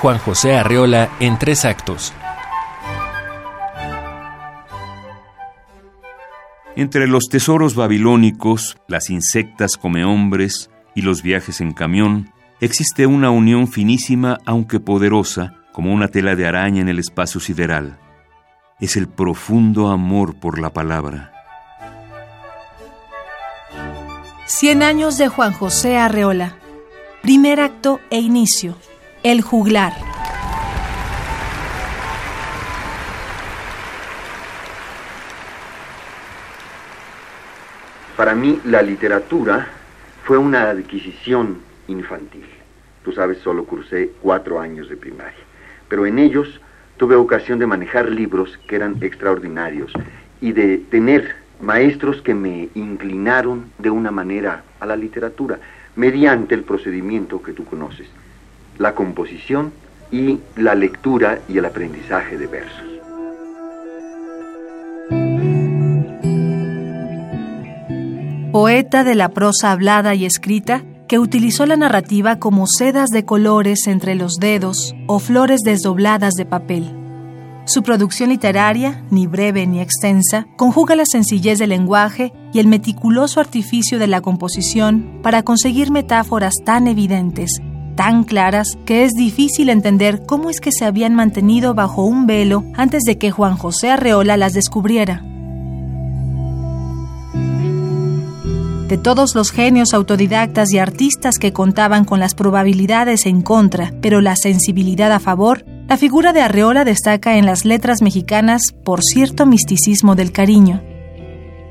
Juan José Arreola en tres actos. Entre los tesoros babilónicos, las insectas come hombres y los viajes en camión, existe una unión finísima aunque poderosa, como una tela de araña en el espacio sideral. Es el profundo amor por la palabra. Cien años de Juan José Arreola. Primer acto e inicio. El juglar. Para mí la literatura fue una adquisición infantil. Tú sabes, solo cursé cuatro años de primaria, pero en ellos tuve ocasión de manejar libros que eran extraordinarios y de tener maestros que me inclinaron de una manera a la literatura mediante el procedimiento que tú conoces, la composición y la lectura y el aprendizaje de versos. poeta de la prosa hablada y escrita, que utilizó la narrativa como sedas de colores entre los dedos o flores desdobladas de papel. Su producción literaria, ni breve ni extensa, conjuga la sencillez del lenguaje y el meticuloso artificio de la composición para conseguir metáforas tan evidentes, tan claras, que es difícil entender cómo es que se habían mantenido bajo un velo antes de que Juan José Arreola las descubriera. de todos los genios autodidactas y artistas que contaban con las probabilidades en contra, pero la sensibilidad a favor, la figura de Arreola destaca en las letras mexicanas por cierto misticismo del cariño.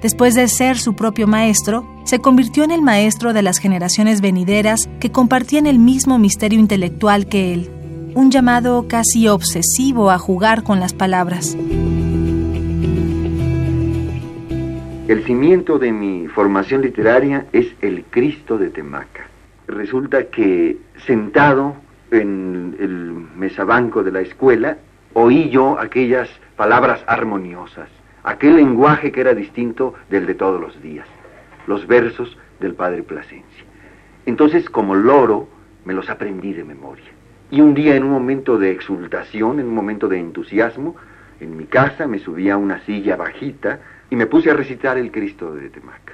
Después de ser su propio maestro, se convirtió en el maestro de las generaciones venideras que compartían el mismo misterio intelectual que él, un llamado casi obsesivo a jugar con las palabras. El cimiento de mi formación literaria es el Cristo de Temaca. Resulta que sentado en el mesabanco de la escuela, oí yo aquellas palabras armoniosas, aquel lenguaje que era distinto del de todos los días, los versos del Padre Plasencia. Entonces, como loro, me los aprendí de memoria. Y un día, en un momento de exultación, en un momento de entusiasmo, en mi casa me subí a una silla bajita, y me puse a recitar el Cristo de Temaca.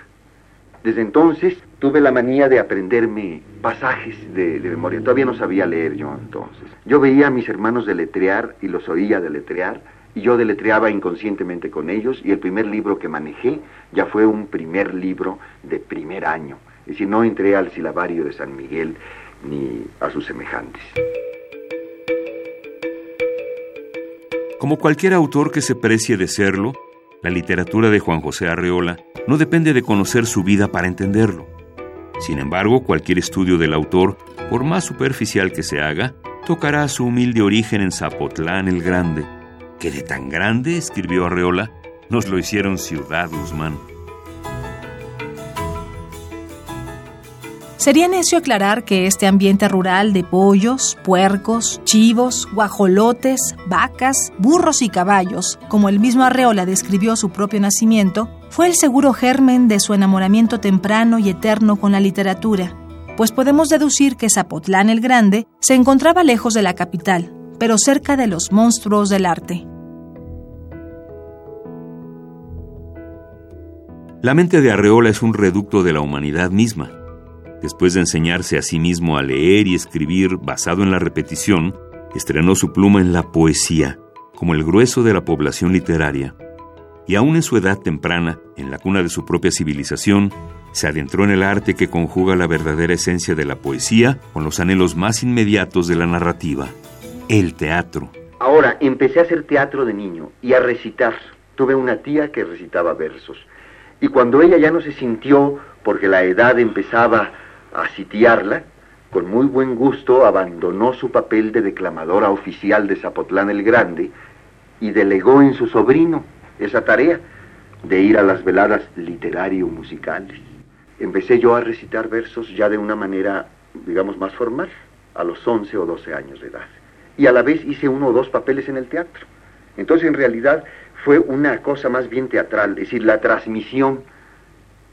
Desde entonces tuve la manía de aprenderme pasajes de, memoria. Todavía no sabía leer yo entonces. Yo veía a mis hermanos deletrear y los oía deletrear y yo deletreaba inconscientemente con ellos y el primer libro que manejé ya fue un primer libro de primer año. Es decir, no entré al silabario de San Miguel ni a sus semejantes. Como cualquier autor que se precie de serlo, la literatura de Juan José Arreola no depende de conocer su vida para entenderlo. Sin embargo, cualquier estudio del autor, por más superficial que se haga, tocará su humilde origen en Zapotlán el Grande, que de tan grande, escribió Arreola, nos lo hicieron ciudad Guzmán. Sería necio aclarar que este ambiente rural de pollos, puercos, chivos, guajolotes, vacas, burros y caballos, como el mismo Arreola describió su propio nacimiento, fue el seguro germen de su enamoramiento temprano y eterno con la literatura, pues podemos deducir que Zapotlán el Grande se encontraba lejos de la capital, pero cerca de los monstruos del arte. La mente de Arreola es un reducto de la humanidad misma Después de enseñarse a sí mismo a leer y escribir basado en la repetición, estrenó su pluma en la poesía, como el grueso de la población literaria. Y aún en su edad temprana, en la cuna de su propia civilización, se adentró en el arte que conjuga la verdadera esencia de la poesía con los anhelos más inmediatos de la narrativa, el teatro. Ahora, empecé a hacer teatro de niño y a recitar. Tuve una tía que recitaba versos. Y cuando ella ya no se sintió, porque la edad empezaba a sitiarla, con muy buen gusto abandonó su papel de declamadora oficial de Zapotlán el Grande y delegó en su sobrino esa tarea de ir a las veladas literario-musicales. Empecé yo a recitar versos ya de una manera, digamos, más formal, a los 11 o 12 años de edad. Y a la vez hice uno o dos papeles en el teatro. Entonces, en realidad, fue una cosa más bien teatral, es decir, la transmisión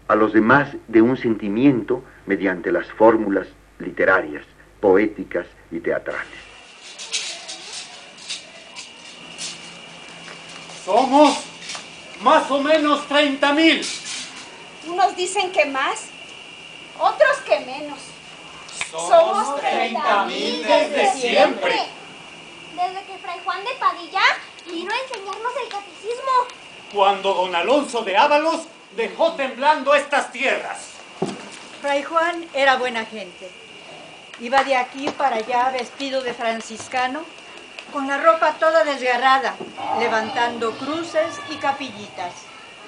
a los demás de un sentimiento mediante las fórmulas literarias, poéticas y teatrales. Somos más o menos 30 mil. Unos dicen que más, otros que menos. Somos, Somos 30 mil desde, siempre. siempre. Desde que Fray Juan de Padilla vino a enseñarnos el catecismo. Cuando don Alonso de Ábalos dejó temblando estas tierras. Fray Juan era buena gente. Iba de aquí para allá vestido de franciscano, con la ropa toda desgarrada, levantando cruces y capillitas.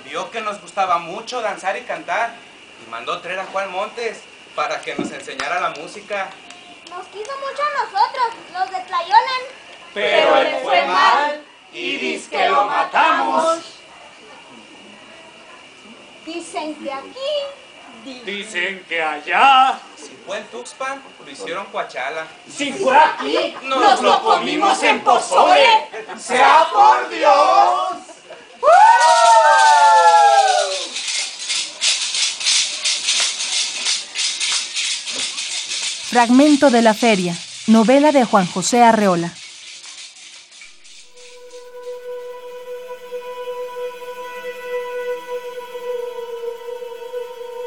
Vio que nos gustaba mucho danzar y cantar y mandó traer a Juan Montes para que nos enseñara la música. Nos quiso mucho a nosotros, los de Tlayolan. Pero él fue mal y dice que lo matamos. Dicen que aquí, Dicen que allá, Si fue en Tuxpan, lo hicieron Coachala. si fue aquí, nos lo comimos en pozole. ¡Sea por Dios! Fragmento de la Feria, novela de Juan José Arreola.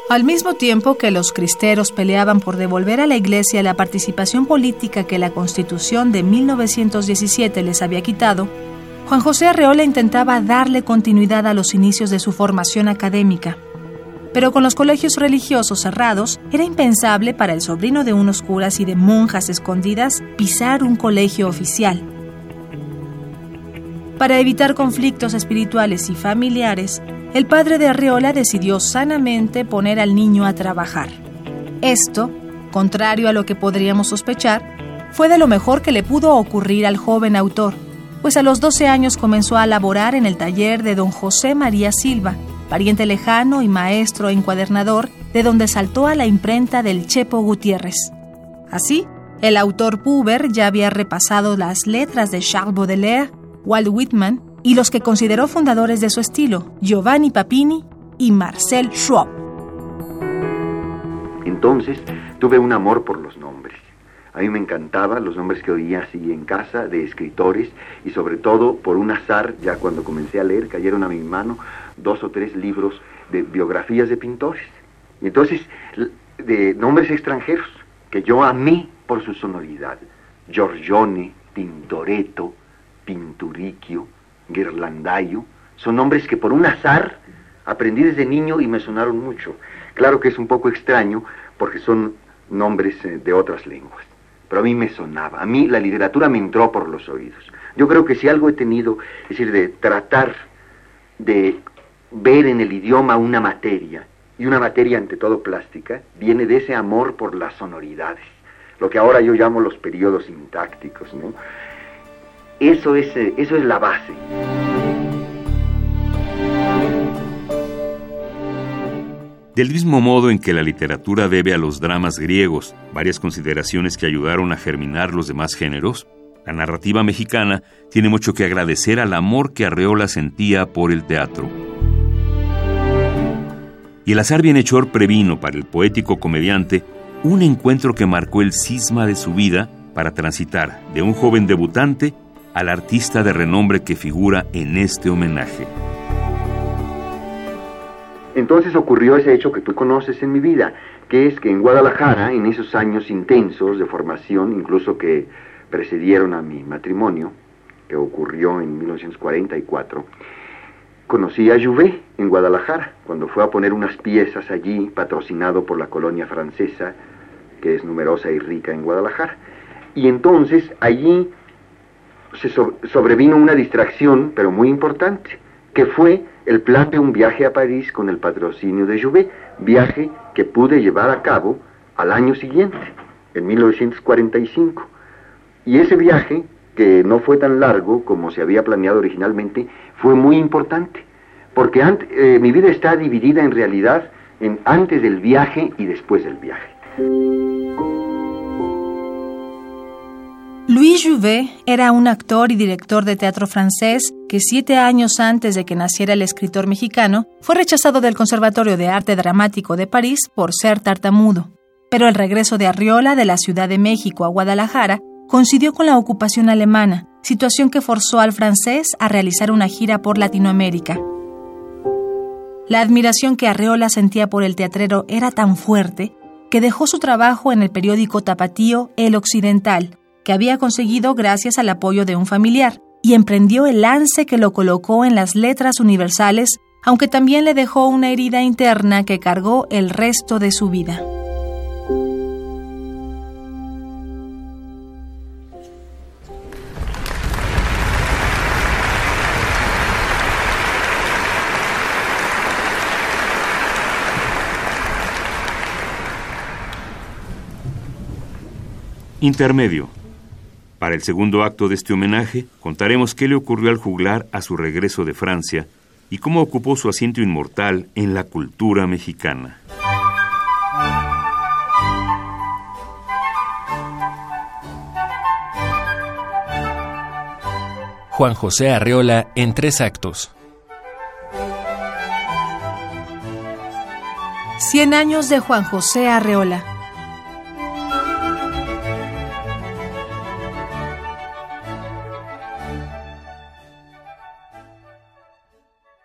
Al mismo tiempo que los cristeros peleaban por devolver a la Iglesia la participación política que la Constitución de 1917 les había quitado, Juan José Arreola intentaba darle continuidad a los inicios de su formación académica. Pero con los colegios religiosos cerrados, era impensable para el sobrino de unos curas y de monjas escondidas pisar un colegio oficial. Para evitar conflictos espirituales y familiares, el padre de Arreola decidió sanamente poner al niño a trabajar. Esto, contrario a lo que podríamos sospechar, fue de lo mejor que le pudo ocurrir al joven autor, pues a los 12 años comenzó a laborar en el taller de don José María Silva, pariente lejano y maestro encuadernador, de donde saltó a la imprenta del Chepo Gutiérrez. Así, el autor puber ya había repasado las letras de Charles Baudelaire, Walt Whitman y los que consideró fundadores de su estilo, Giovanni Papini y Marcel Schwab. Entonces tuve un amor por los nombres. A mí me encantaban los nombres que oía así en casa de escritores y sobre todo por un azar, ya cuando comencé a leer, cayeron a mi mano dos o tres libros de biografías de pintores. Y entonces, de nombres extranjeros que yo amé por su sonoridad. Giorgione, Tintoretto, Pinturicchio, Ghirlandaio, son nombres que por un azar aprendí desde niño y me sonaron mucho. Claro que es un poco extraño porque son nombres eh, de otras lenguas, pero a mí me sonaba. A mí la literatura me entró por los oídos. Yo creo que si algo he tenido, es decir, de tratar de ver en el idioma una materia, y una materia ante todo plástica, viene de ese amor por las sonoridades, lo que ahora yo llamo los periodos sintácticos, ¿no? Eso es, eh, eso es la base. Del mismo modo en que la literatura debe a los dramas griegos varias consideraciones que ayudaron a germinar los demás géneros, la narrativa mexicana tiene mucho que agradecer al amor que Arreola sentía por el teatro. Y el azar bienhechor previno para el poético comediante un encuentro que marcó el cisma de su vida para transitar de un joven debutante al artista de renombre que figura en este homenaje. Entonces ocurrió ese hecho que tú conoces en mi vida, que es que en Guadalajara, en esos años intensos de formación, incluso que precedieron a mi matrimonio, que ocurrió en 1944, conocí a Jouvet en Guadalajara, cuando fue a poner unas piezas allí, patrocinado por la colonia francesa, que es numerosa y rica en Guadalajara. Y entonces allí se so- sobrevino una distracción, pero muy importante, que fue el plan de un viaje a París con el patrocinio de Jouvet, viaje que pude llevar a cabo al año siguiente, en 1945. Y ese viaje, que no fue tan largo como se había planeado originalmente, fue muy importante, porque eh, mi vida está dividida en realidad en antes del viaje y después del viaje. Louis Jouvet era un actor y director de teatro francés que siete años antes de que naciera el escritor mexicano fue rechazado del Conservatorio de Arte Dramático de París por ser tartamudo. Pero el regreso de Arriola de la Ciudad de México a Guadalajara coincidió con la ocupación alemana, situación que forzó al francés a realizar una gira por Latinoamérica. La admiración que Arreola sentía por el teatrero era tan fuerte que dejó su trabajo en el periódico tapatío El Occidental, que había conseguido gracias al apoyo de un familiar, y emprendió el lance que lo colocó en las letras universales, aunque también le dejó una herida interna que cargó el resto de su vida. Intermedio. Para el segundo acto de este homenaje, contaremos qué le ocurrió al juglar a su regreso de Francia y cómo ocupó su asiento inmortal en la cultura mexicana. Juan José Arreola en tres actos. Cien años de Juan José Arreola.